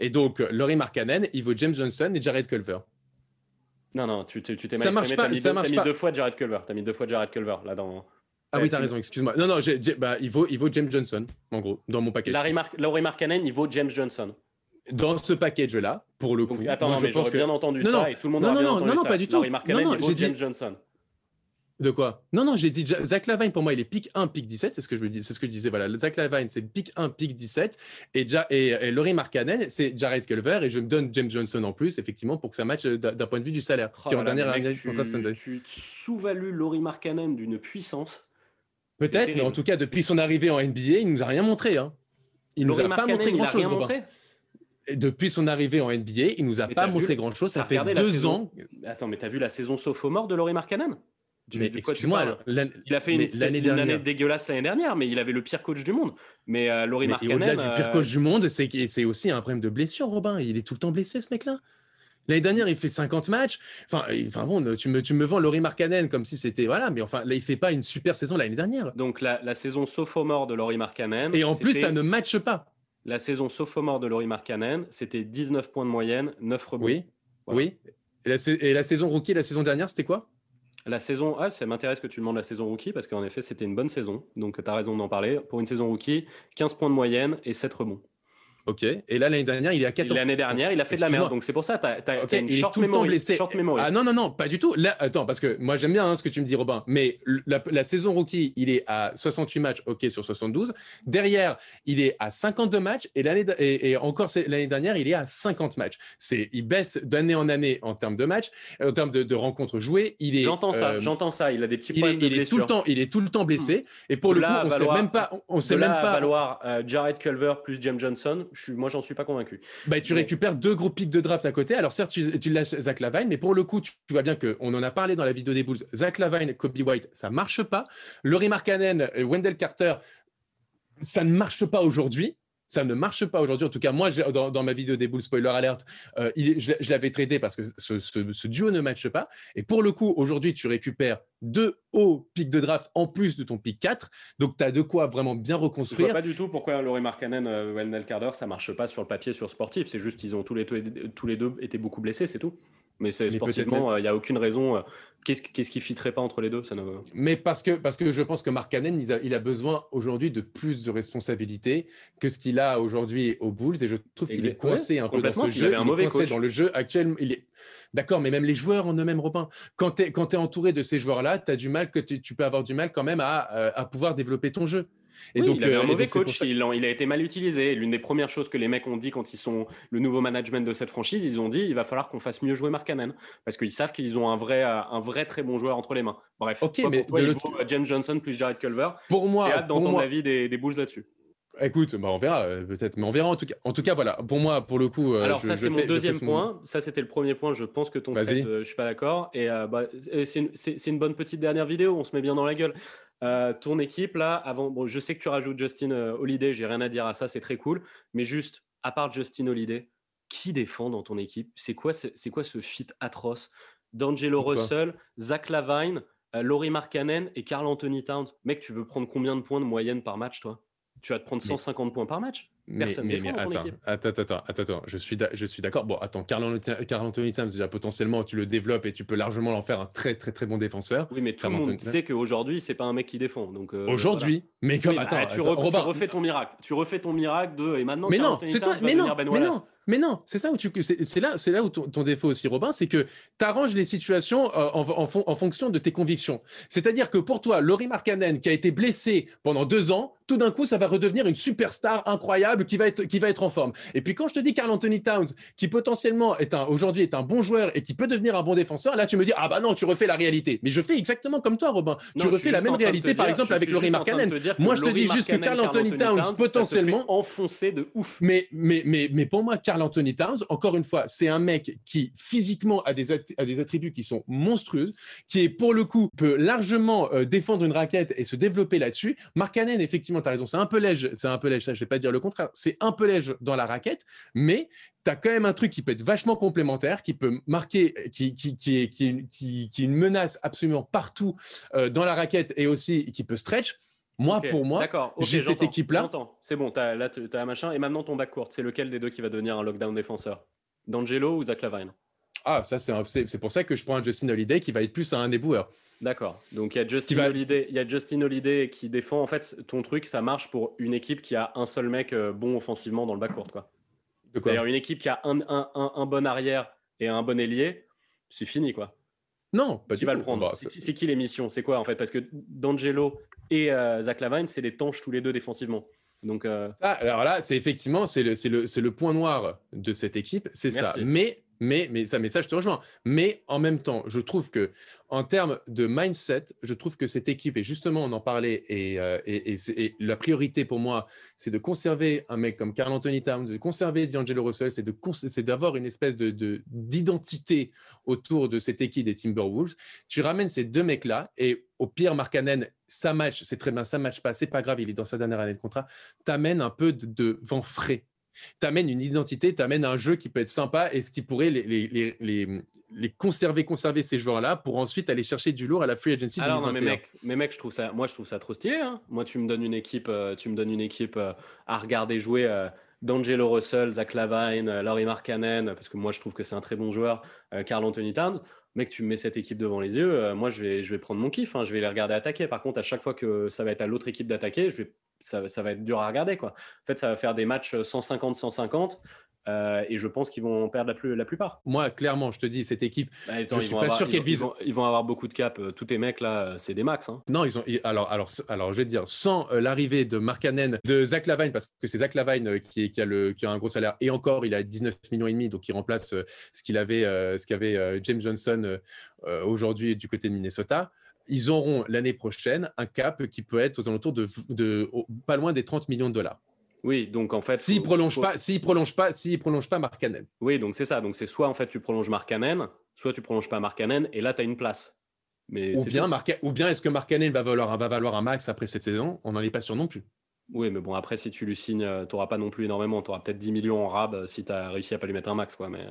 Et donc, Laurie Markkanen, il vaut James Johnson et Jared Culver. Non, non, tu t'es mal ça marche pas, as mis, mis deux fois Jared Culver. Tu as mis deux fois Jared Culver là dans. Ah oui, t'as raison, excuse-moi. Non, non, bah, il, vaut, il vaut James Johnson, en gros, dans mon package. Laurie Markkanen, il vaut James Johnson. Dans ce package-là, pour le coup. attends, non, mais j'aurais bien entendu ça et tout le monde non, non, bien non, entendu non, non, pas du tout. Laurie Markkanen, il vaut James Johnson. De quoi? Non, non, j'ai dit Zach Lavine, pour moi, il est pick 1, pick 17, c'est ce que je me dis, c'est ce que je disais. Voilà, Zach Lavine, c'est pick 1, pick 17, et, ja, et, et Laurie Markkanen, c'est Jared Culver, et je me donne James Johnson en plus, effectivement, pour que ça matche d'un point de vue du salaire. Oh, qui en dernière année, tu, tu sous-values Laurie Markkanen d'une puissance. Peut-être, mais en tout cas, depuis son arrivée en NBA, il nous a rien montré. Hein. Il nous a pas montré grand-chose. Depuis son arrivée en NBA, il nous a pas montré grand-chose. Ça fait deux ans. Attends, mais t'as vu la saison sophomore de Laurie Markkanen? Mais excuse-moi, il a fait une, année dégueulasse l'année dernière, mais il avait le pire coach du monde. Mais euh, Laurie Markkanen. Au-delà du pire coach du monde, c'est aussi un problème de blessure, Robin. Il est tout le temps blessé, ce mec-là. L'année dernière, il fait 50 matchs. Enfin, enfin bon, tu me, tu me vends Laurie Markkanen comme si c'était. Voilà, mais enfin, là, il fait pas une super saison l'année dernière. Donc, la, la saison sophomore de Laurie Markkanen. Et en plus, ça ne matche pas. La saison sophomore de Laurie Markkanen, c'était 19 points de moyenne, 9 rebonds. Oui. Oui. Et la, et la, saison rookie, la saison dernière, c'était quoi? La saison, ah, ça m'intéresse que tu demandes la saison rookie parce qu'en effet, c'était une bonne saison. Donc, tu as raison d'en parler. Pour une saison rookie, 15 points de moyenne et 7 rebonds. Ok. Et là, l'année dernière, il est à 14. L'année dernière, il a fait de la merde. Donc, c'est pour ça, tu as, une short, memory, Ah non, non, non, pas du tout. Là, attends, parce que moi, j'aime bien hein, ce que tu me dis, Robin. Mais la, saison rookie, il est à 68 matchs, ok, sur 72. Derrière, il est à 52 matchs. Et, l'année, et, encore l'année dernière, il est à 50 matchs. C'est, il baisse d'année en année en termes de matchs, en termes de, rencontres jouées. Il est, j'entends ça, euh, j'entends ça. Il a des petits problèmes il est, de tout le temps, Il est tout le temps blessé. Hmm. Et pour le coup, on ne sait même pas. On sait même pas. valoir euh, Jared Culver plus James Johnson. Je suis, moi, j'en suis pas convaincu. Bah, tu récupères deux gros pics de draft à côté. Alors certes, tu, tu lâches Zach Lavine, mais pour le coup, tu, vois bien qu'on en a parlé dans la vidéo des Bulls. Zach Lavine, Kobe White, ça marche pas. Laurie Markkanen, Wendell Carter, ça ne marche pas aujourd'hui. Ça ne marche pas aujourd'hui. En tout cas, moi, dans, ma vidéo des Bulls, spoiler alert, euh, il je, l'avais tradé parce que ce, duo ne matche pas. Et pour le coup, aujourd'hui, tu récupères deux hauts pics de draft en plus de ton pic 4. Donc, tu as de quoi vraiment bien reconstruire. Je vois pas du tout pourquoi Laurie Markkanen, euh, Wendell Carter, ça marche pas sur le papier, sur sportif. C'est juste qu'ils ont tous les, tous les deux été beaucoup blessés, c'est tout. Mais, c'est sportivement, il n'y a aucune raison. Qu'est-ce, qu'est-ce qui fitterait pas entre les deux ça Mais parce que, parce que je pense que Mark Cannon, il a, il a besoin aujourd'hui de plus de responsabilités que ce qu'il a aujourd'hui aux Bulls. Et je trouve qu'il est coincé un peu dans ce jeu. Il, est coincé dans le jeu actuel. Il est... D'accord, mais même les joueurs en eux-mêmes, Robin. Quand tu es, entouré de ces joueurs-là, tu as du mal, que tu peux avoir du mal quand même à, euh, à pouvoir développer ton jeu. Et donc, il avait un euh, coach, il, a, il, a été mal utilisé. L'une des premières choses que les mecs ont dit quand ils sont le nouveau management de cette franchise, ils ont dit il va falloir qu'on fasse mieux jouer Mark Cannon parce qu'ils savent qu'ils ont un vrai, un vrai très bon joueur entre les mains. Bref, ok, mais pour toi, euh, James Johnson plus Jared Culver. Pour moi, hâte d'entendre l'avis des, des Bulls là-dessus. Écoute, bah on verra euh, peut-être, mais on verra en tout cas. En tout cas, voilà. Pour moi, pour le coup. Alors ça, c'est mon deuxième point. Ça, c'était le premier point. Je pense que ton fait, je suis pas d'accord. Et bah, c'est une, une, bonne petite dernière vidéo. On se met bien dans la gueule. Euh, ton équipe, là, avant, bon, je sais que tu rajoutes Justin euh, Holiday, j'ai rien à dire à ça, c'est très cool. Mais juste, à part Justin Holiday, qui défend dans ton équipe? C'est quoi, c'est quoi ce fit atroce? D'Angelo Russell, Zach Lavine, euh, Laurie Markkanen et Carl Anthony Towns. Mec, tu veux prendre combien de points de moyenne par match, toi? Tu vas te prendre 150 points par match? Mais, mais, mais attends, attends, attends, attends, attends, je suis, je suis d'accord. Bon, attends, Carl Anthony Towns, déjà potentiellement, tu le développes et tu peux largement en faire un très, très, très bon défenseur. Oui, mais tout le monde sait qu'aujourd'hui, c'est pas un mec qui défend. Donc euh, aujourd'hui, mais comme attends, tu, refais ton miracle, tu refais ton miracle de et maintenant. Mais non, c'est toi, mais non, mais non. Mais non, c'est ça où tu, c'est là, c'est là où ton, défaut aussi, Robin, c'est que tu arranges les situations euh, en, en, en, fonction de tes convictions. C'est-à-dire que pour toi, Laurie Markkanen, qui a été blessé pendant deux ans, tout d'un coup, ça va redevenir une superstar incroyable qui va être, qui va être en forme. Et puis quand je te dis Carl Anthony Towns, qui potentiellement est un, aujourd'hui est un bon joueur et qui peut devenir un bon défenseur, là tu me dis ah bah non, tu refais la réalité. Mais je fais exactement comme toi, Robin. tu refais la même réalité, par exemple avec Laurie Markkanen. Moi, je te dis juste que Carl Anthony Towns, potentiellement enfoncé de ouf. Mais mais mais mais pour moi, Anthony Towns, encore une fois, c'est un mec qui physiquement a des, a des attributs qui sont monstrueux, qui est pour le coup peut largement euh, défendre une raquette et se développer là-dessus. Markkanen, effectivement, tu as raison, c'est un peu léger, c'est un peu léger, ça, je vais pas dire le contraire, c'est un peu léger dans la raquette, mais tu as quand même un truc qui peut être vachement complémentaire, qui peut marquer, qui, qui, qui, est, qui, une menace absolument partout euh, dans la raquette et aussi qui peut stretch. Moi, pour moi, j'ai cette équipe-là. C'est bon, as, là, tu as un machin. Et maintenant, ton backcourt, c'est lequel des deux qui va devenir un lockdown défenseur? D'Angelo ou Zach Lavine? Ah, ça, c'est pour ça que je prends un Justin Holiday qui va être plus un déboueur. D'accord. Donc il y a Justin Holiday, il y a Justin Holiday qui défend. En fait, ton truc, ça marche pour une équipe qui a un seul mec euh, bon offensivement dans le backcourt, quoi. D'ailleurs, une équipe qui a un, un, un, bon arrière et un bon ailier, c'est fini, quoi. Non, pas qui va le prendre. C'est qui l'émission? C'est quoi en fait? Parce que D'Angelo et euh, Zach Lavine, c'est les tanches tous les deux défensivement. Donc, euh, alors là, c'est effectivement c'est le, le, le, point noir de cette équipe, c'est ça. Mais mais, mais, ça, mais ça, je te rejoins. Mais en même temps, je trouve que en termes de mindset, je trouve que cette équipe, et justement, on en parlait, et, euh, et, la priorité pour moi, c'est de conserver un mec comme Carl Anthony Towns, de conserver D'Angelo Russell, c'est d'avoir une espèce de d'identité autour de cette équipe des Timberwolves. Tu ramènes ces deux mecs-là, et au pire, Markkanen, ça match, c'est très bien, ça match pas, c'est pas grave, il est dans sa dernière année de contrat, t'amènes un peu de, de vent frais t'amènes une identité, t'amènes un jeu qui peut être sympa et ce qui pourrait les, les, les, les conserver, conserver ces joueurs-là pour ensuite aller chercher du lourd à la free agency. Alors non, mais mec, mais mec, je trouve ça, moi je trouve ça trop stylé. Hein. Moi, tu me donnes une équipe, euh, tu me donnes une équipe euh, à regarder jouer. Euh, D'Angelo Russell, Zach Lavine, Laurie Markkanen, parce que moi je trouve que c'est un très bon joueur, Carl Anthony Towns. Mec, tu me mets cette équipe devant les yeux, moi je vais, je vais prendre mon kiff, hein. je vais les regarder attaquer. Par contre, à chaque fois que ça va être à l'autre équipe d'attaquer, je vais ça, ça, va être dur à regarder. Quoi. En fait, ça va faire des matchs 150-150. Euh, et je pense qu'ils vont perdre la, plus, la plupart. Moi, clairement, je te dis, cette équipe, bah, je suis pas sûr qu'elle vise. Ils vont, avoir beaucoup de cap. Euh, tous tes mecs là, c'est des max. Hein. Non, ils ont. Alors, alors, alors, je vais te dire, sans euh, l'arrivée de Markkanen, de Zach Lavine, parce que c'est Zach Lavine qui, qui, a le, qui a un gros salaire, et encore, il a 19 millions et demi, donc il remplace ce qu'il avait, ce qu'avait James Johnson aujourd'hui du côté de Minnesota ils auront l'année prochaine un cap qui peut être aux alentours de, de, pas loin des 30 millions de dollars. Oui, donc en fait. S'il ne prolonge, pas, s'il prolonge pas, pas Mark. Oui, donc c'est ça. Donc c'est soit en fait tu prolonges Mark Cannon, soit tu prolonges pas Mark Cannon, et là tu as une place. Mais ou, bien ou bien est-ce que Mark Cannon va valoir, va valoir un max après cette saison? On n'en est pas sûr non plus. Oui, mais bon, après, si tu lui signes, euh, tu n'auras pas non plus énormément. Tu auras peut-être 10 millions en rab euh, si tu as réussi à pas lui mettre un max. Quoi, mais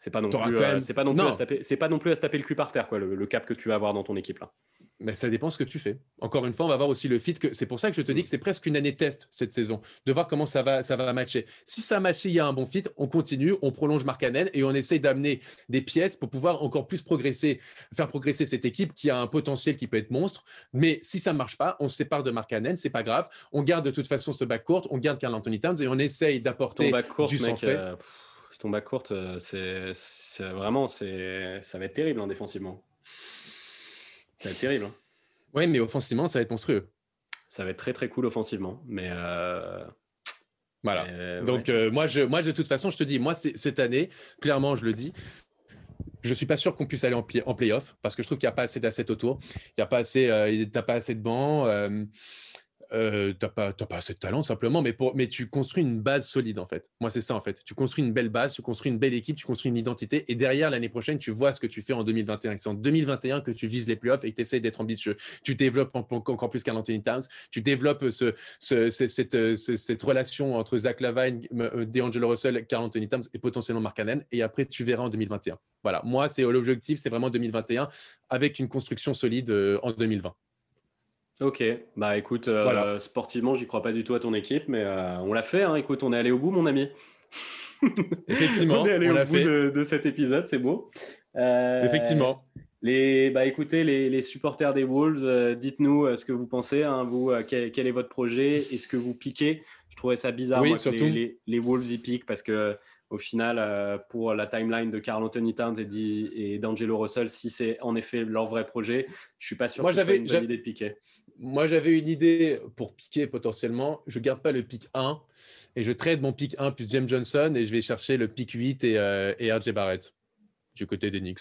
c'est pas non plus, euh, c'est pas non plus, à se taper, c'est pas non plus à se taper le cul par terre, quoi, le, cap que tu vas avoir dans ton équipe là. mais ça dépend ce que tu fais. Encore une fois, on va voir aussi le fit. Que... C'est pour ça que je te dis que c'est presque une année test cette saison, de voir comment ça va, ça va matcher. Si ça matche, il y a un bon fit, on continue, on prolonge Marcanen et on essaye d'amener des pièces pour pouvoir encore plus progresser, faire progresser cette équipe qui a un potentiel qui peut être monstre. Mais si ça ne marche pas, on se sépare de Marcanen, c'est pas grave. On garde de toute façon ce back court, on garde Carl Anthony Towns et on essaye d'apporter du sang frais. Euh, ton back court, euh, c'est vraiment, ça va être terrible hein, défensivement. Ça va être terrible. Hein. Oui, mais offensivement, ça va être monstrueux. Ça va être très très cool offensivement, mais euh, voilà. Donc euh, moi, je, moi, de toute façon, je te dis, moi, cette année, clairement, je le dis, je suis pas sûr qu'on puisse aller en, en playoff parce que je trouve qu'il n'y a pas assez d'assets autour. Il n'y a pas assez, euh, pas assez de bancs euh, tu n'as pas, pas, assez de talent simplement, mais, tu construis une base solide en fait. Moi, c'est ça en fait. Tu construis une belle base, tu construis une belle équipe, tu construis une identité, et derrière l'année prochaine, tu vois ce que tu fais en 2021. C'est en 2021 que tu vises les playoffs et que tu essaies d'être ambitieux. Tu développes encore plus qu'un Anthony Towns, tu développes ce, cette, relation entre Zach Lavine, euh, DeAngelo Russell, Carl Anthony Towns et potentiellement Mark Cannon, et après, tu verras en 2021. Voilà, moi, c'est l'objectif, c'est vraiment 2021 avec une construction solide euh, en 2020. Ok, bah écoute, euh, sportivement, j'y crois pas du tout à ton équipe, mais euh, on l'a fait. Hein. Écoute, on est allé au bout, mon ami. [laughs] Effectivement, on est allé au bout de, cet épisode, c'est beau. Euh, Effectivement. Les, bah écoutez, les, supporters des Wolves, dites-nous ce que vous pensez. Hein, vous, quel, est votre projet? Est-ce que vous piquez? Je trouvais ça bizarre moi, que les, les, Wolves y piquent parce que au final, pour la timeline de Carl Anthony Towns et d'Angelo Russell, si c'est en effet leur vrai projet, je suis pas sûr que c'est une bonne idée de piquer moi, j'avais une idée pour piquer potentiellement. Je garde pas le pick 1 et je trade mon pick 1 plus James Johnson et je vais chercher le pick 8 et, euh, et RJ Barrett du côté des Knicks.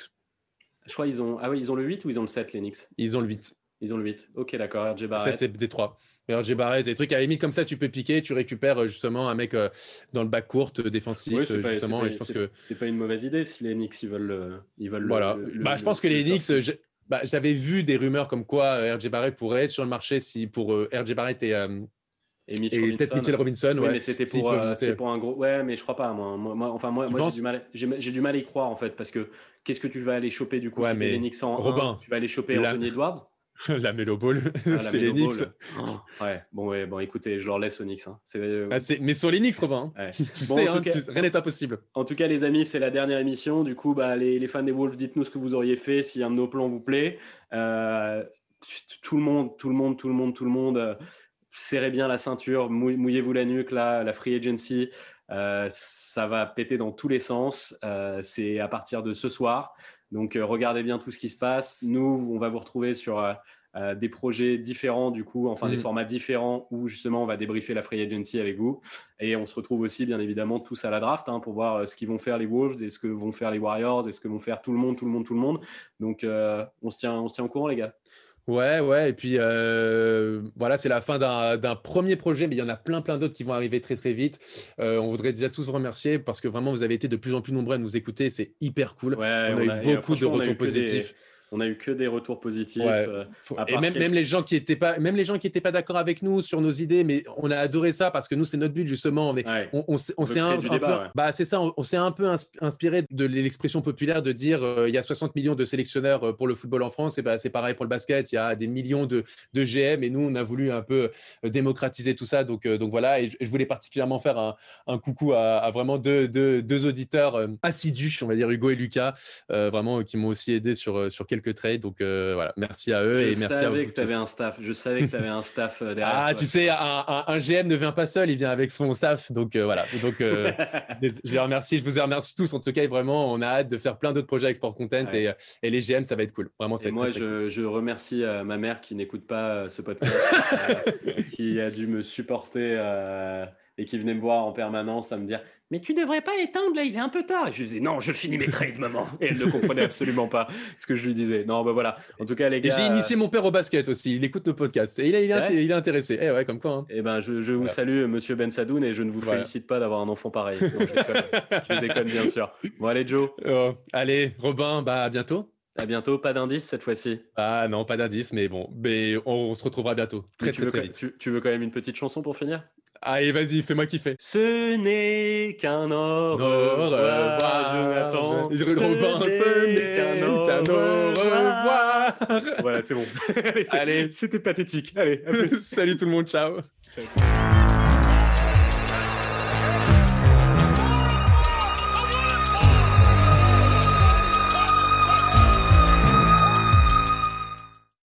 Je crois qu'ils ont ah oui, ils ont le 8 ou ils ont le 7 les Knicks? Ils ont le 8. Ils ont le 8. OK, d'accord, RJ Barrett. 7 c'est des 3. RJ Barrett, des trucs à la limite comme ça, tu peux piquer, tu récupères euh, justement un mec euh, dans le bac court défensif oui, justement. Pas, je pense que c'est pas une mauvaise idée si les Knicks ils veulent, ils veulent. Voilà. bah, je pense que les Knicks, bah, j'avais vu des rumeurs comme quoi euh, RJ Barrett pourrait être sur le marché si pour euh, RJ Barrett et, euh, et, peut-être Mitchell Robinson. Oui, mais c'était pour, pour, un gros. Ouais, mais je crois pas. Moi, moi enfin, moi, moi j'ai du, mal, j'ai, du mal à y croire en fait parce que qu'est-ce que tu vas aller choper du coup ouais, si mais en Robin, tu vas aller choper Anthony Edwards? [laughs] la Melo Ball, ah, [laughs] c'est les Knicks. Oh, ouais, bon, ouais, bon, écoutez, je leur laisse aux Knicks. Hein. Ah, mais sur les Knicks, Robin. Hein. [laughs] tu sais, hein, rien n'est impossible. En tout cas, les amis, c'est la dernière émission. Du coup, bah, les, les fans des Wolves, dites-nous ce que vous auriez fait si un de nos plans vous plaît. Euh, tout le monde, tout le monde, tout le monde, tout le monde, euh, serrez bien la ceinture, mouillez-vous la nuque, là, la free agency. Euh, ça va péter dans tous les sens. c'est à partir de ce soir. Donc, euh, regardez bien tout ce qui se passe. Nous, on va vous retrouver sur euh, euh, des projets différents, du coup, enfin des mm. formats différents où justement on va débriefer la free agency avec vous. Et on se retrouve aussi, bien évidemment, tous à la draft hein, pour voir ce qu'ils vont faire les Wolves et ce que vont faire les Warriors et ce que vont faire tout le monde, tout le monde, tout le monde. Donc, on, se tient, on se tient au courant, les gars. Ouais, ouais, et puis euh, voilà, c'est la fin d'un premier projet, mais il y en a plein, plein d'autres qui vont arriver très, très vite. Euh, on voudrait déjà tous vous remercier parce que vraiment, vous avez été de plus en plus nombreux à nous écouter, c'est hyper cool. on, a eu beaucoup de retours positifs on a eu que des retours positifs. Euh, et même, même, les gens qui étaient pas, même les gens qui étaient pas d'accord avec nous sur nos idées, mais on a adoré ça parce que nous c'est notre but justement. On, on, s'est un, peu, bah c'est ça, on, s'est un peu inspiré de l'expression populaire de dire euh, il y a 60 millions de sélectionneurs euh, pour le football en France et bah, c'est pareil pour le basket. Il y a des millions de, de, GM et nous on a voulu un peu démocratiser tout ça. Donc donc voilà et je, voulais particulièrement faire un, un coucou à, vraiment deux, deux, deux, auditeurs assidus, on va dire Hugo et Lucas, vraiment qui m'ont aussi aidé sur sur quelques quelques trades. Donc euh, voilà, merci à eux je et merci à vous. Que avais un staff. Je savais que tu avais un staff euh, derrière. Ah, tu sais, un, GM ne vient pas seul, il vient avec son staff. Donc euh, voilà. Donc [laughs] je les remercie. Je vous remercie tous. En tout cas, vraiment, on a hâte de faire plein d'autres projets avec Sport Content et, et, les GM, ça va être cool. Vraiment, c'est Moi, je, je, remercie ma mère qui n'écoute pas ce podcast, [laughs] qui a dû me supporter et qui venait me voir en permanence à me dire Mais tu devrais pas éteindre là, il est un peu tard. Et je lui disais Non, je finis mes trades, [laughs] maman. Et elle ne comprenait absolument pas ce que je lui disais. Non, ben voilà. En tout cas, les gars. J'ai initié mon père au basket aussi. Il écoute nos podcasts. Et il est, il est, intéressé. Eh ouais, comme quoi. Hein. Eh ben, je, vous salue, monsieur Ben Sadoun, et je ne vous félicite pas d'avoir un enfant pareil. je, déconne. bien sûr. Bon, allez, Joe. Oh, allez, Robin, bah, à bientôt. À bientôt, pas d'indice cette fois-ci. Ah non, pas d'indice, mais bon, mais on, se retrouvera bientôt. Très, très, très, vite. tu, veux quand même une petite chanson pour finir? Allez, vas-y, fais-moi kiffer. Ce n'est qu'un au revoir, Jonathan. Je, ce n'est qu'un au revoir. voilà, c'est bon. [laughs] Allez, c'était pathétique. Allez, [laughs] salut tout le monde, ciao. ciao.